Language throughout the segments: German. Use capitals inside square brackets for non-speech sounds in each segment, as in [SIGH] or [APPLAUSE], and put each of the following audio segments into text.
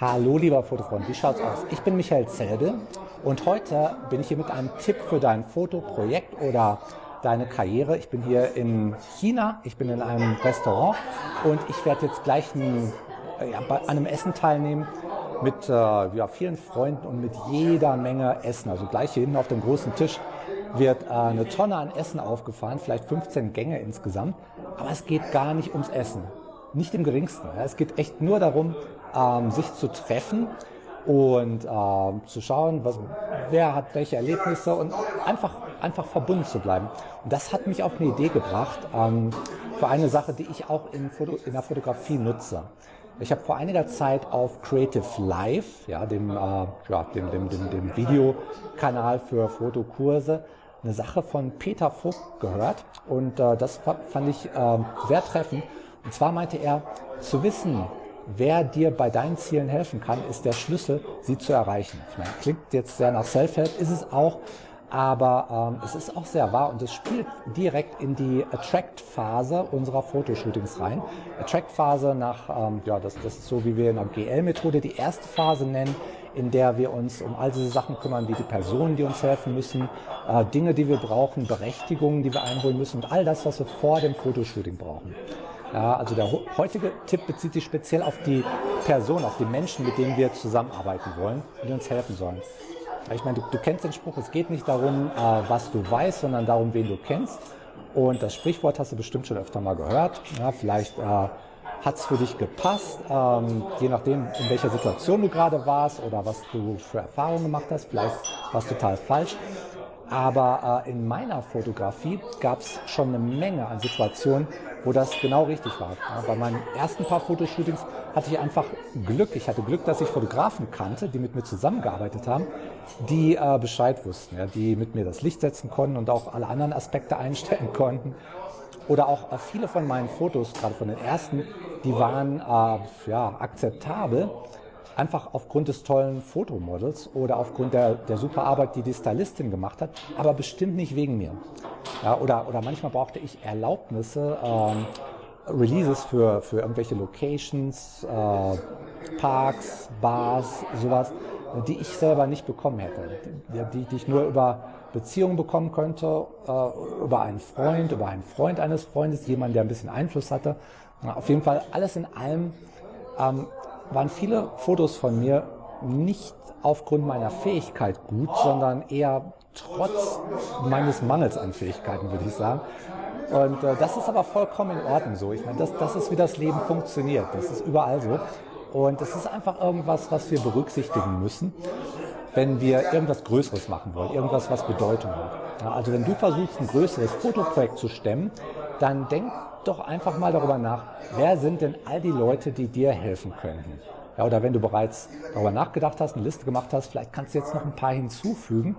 Hallo lieber Fotofreund, wie schaut's aus? Ich bin Michael Zelbe und heute bin ich hier mit einem Tipp für dein Fotoprojekt oder deine Karriere. Ich bin hier in China, ich bin in einem Restaurant und ich werde jetzt gleich ein, ja, bei einem Essen teilnehmen mit äh, ja, vielen Freunden und mit jeder Menge Essen. Also gleich hier hinten auf dem großen Tisch wird äh, eine Tonne an Essen aufgefahren, vielleicht 15 Gänge insgesamt. Aber es geht gar nicht ums Essen. Nicht im geringsten. Es geht echt nur darum, ähm, sich zu treffen und äh, zu schauen, was, wer hat welche Erlebnisse und einfach, einfach verbunden zu bleiben. Und das hat mich auf eine Idee gebracht ähm, für eine Sache, die ich auch in, Foto, in der Fotografie nutze. Ich habe vor einiger Zeit auf Creative Live, ja, dem, äh, ja, dem, dem, dem, dem Videokanal für Fotokurse, eine Sache von Peter Vogt gehört und äh, das fand ich äh, sehr treffend. Und zwar meinte er, zu wissen, wer dir bei deinen Zielen helfen kann, ist der Schlüssel, sie zu erreichen. Ich meine, klingt jetzt sehr nach Self-Help, ist es auch, aber ähm, es ist auch sehr wahr und es spielt direkt in die Attract-Phase unserer Fotoshootings rein. Attract-Phase nach, ähm, ja, das, das ist so, wie wir in der GL-Methode die erste Phase nennen, in der wir uns um all diese Sachen kümmern, wie die Personen, die uns helfen müssen, äh, Dinge, die wir brauchen, Berechtigungen, die wir einholen müssen und all das, was wir vor dem Fotoshooting brauchen. Ja, also der heutige Tipp bezieht sich speziell auf die Person, auf die Menschen, mit denen wir zusammenarbeiten wollen die uns helfen sollen. Ich meine, du, du kennst den Spruch, es geht nicht darum, äh, was du weißt, sondern darum, wen du kennst. Und das Sprichwort hast du bestimmt schon öfter mal gehört. Ja, vielleicht äh, hat es für dich gepasst, ähm, je nachdem, in welcher Situation du gerade warst oder was du für Erfahrungen gemacht hast. Vielleicht war es total falsch. Aber äh, in meiner Fotografie gab es schon eine Menge an Situationen, wo das genau richtig war. Ja, bei meinen ersten paar Fotoshootings hatte ich einfach Glück. Ich hatte Glück, dass ich Fotografen kannte, die mit mir zusammengearbeitet haben, die äh, Bescheid wussten, ja, die mit mir das Licht setzen konnten und auch alle anderen Aspekte [LAUGHS] einstellen konnten. Oder auch äh, viele von meinen Fotos, gerade von den ersten, die waren äh, ja, akzeptabel einfach aufgrund des tollen Fotomodels oder aufgrund der, der super Arbeit, die die Stylistin gemacht hat, aber bestimmt nicht wegen mir. Ja, oder, oder manchmal brauchte ich Erlaubnisse, ähm, Releases für, für irgendwelche Locations, äh, Parks, Bars, sowas, die ich selber nicht bekommen hätte, die, die ich nur über Beziehungen bekommen könnte, äh, über einen Freund, über einen Freund eines Freundes, jemand, der ein bisschen Einfluss hatte. Auf jeden Fall alles in allem ähm, waren viele Fotos von mir nicht aufgrund meiner Fähigkeit gut, sondern eher trotz meines Mangels an Fähigkeiten, würde ich sagen. Und äh, das ist aber vollkommen in Ordnung so. Ich meine, das, das ist, wie das Leben funktioniert. Das ist überall so. Und das ist einfach irgendwas, was wir berücksichtigen müssen, wenn wir irgendwas Größeres machen wollen, irgendwas, was Bedeutung hat. Ja, also wenn du versuchst, ein größeres Fotoprojekt zu stemmen, dann denk doch einfach mal darüber nach, wer sind denn all die Leute, die dir helfen könnten? Ja, oder wenn du bereits darüber nachgedacht hast, eine Liste gemacht hast, vielleicht kannst du jetzt noch ein paar hinzufügen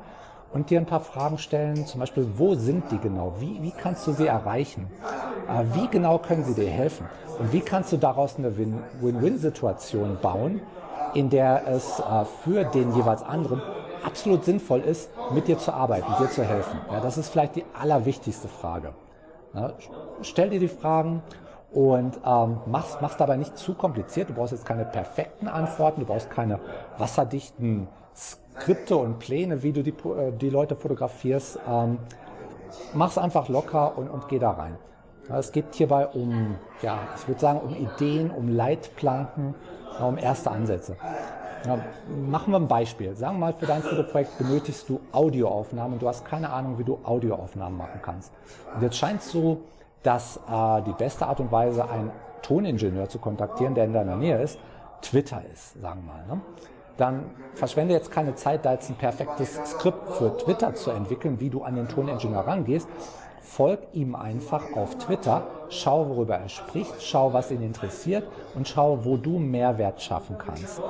und dir ein paar Fragen stellen, zum Beispiel, wo sind die genau? Wie, wie kannst du sie erreichen? Äh, wie genau können sie dir helfen? Und wie kannst du daraus eine Win-Win-Situation bauen, in der es äh, für den jeweils anderen absolut sinnvoll ist, mit dir zu arbeiten, dir zu helfen? Ja, das ist vielleicht die allerwichtigste Frage. Ja, stell dir die Fragen und ähm, mach's, mach's dabei nicht zu kompliziert. Du brauchst jetzt keine perfekten Antworten, du brauchst keine wasserdichten Skripte und Pläne, wie du die, äh, die Leute fotografierst. Ähm, mach's einfach locker und, und geh da rein. Es geht hierbei um, ja, ich würde sagen, um Ideen, um Leitplanken, um erste Ansätze. Ja, machen wir ein Beispiel. Sagen wir mal, für dein Fotoprojekt benötigst du Audioaufnahmen und du hast keine Ahnung, wie du Audioaufnahmen machen kannst. Und jetzt scheint es so, dass äh, die beste Art und Weise, einen Toningenieur zu kontaktieren, der in deiner Nähe ist, Twitter ist, sagen wir mal. Ne? Dann verschwende jetzt keine Zeit, da jetzt ein perfektes Skript für Twitter zu entwickeln, wie du an den Toningenieur rangehst. Folg ihm einfach auf Twitter, schau, worüber er spricht, schau, was ihn interessiert und schau, wo du Mehrwert schaffen kannst.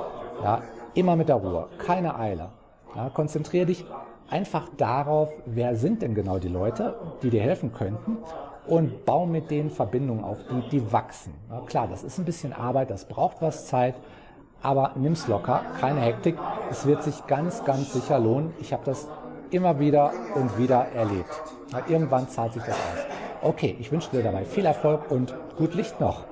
Ja, immer mit der Ruhe, keine Eile. Ja, konzentriere dich einfach darauf, wer sind denn genau die Leute, die dir helfen könnten und bau mit denen Verbindungen auf, die, die wachsen. Ja, klar, das ist ein bisschen Arbeit, das braucht was Zeit, aber nimm's locker, keine Hektik. Es wird sich ganz, ganz sicher lohnen. Ich habe das immer wieder und wieder erlebt. Ja, irgendwann zahlt sich das aus. Okay, ich wünsche dir dabei viel Erfolg und gut Licht noch.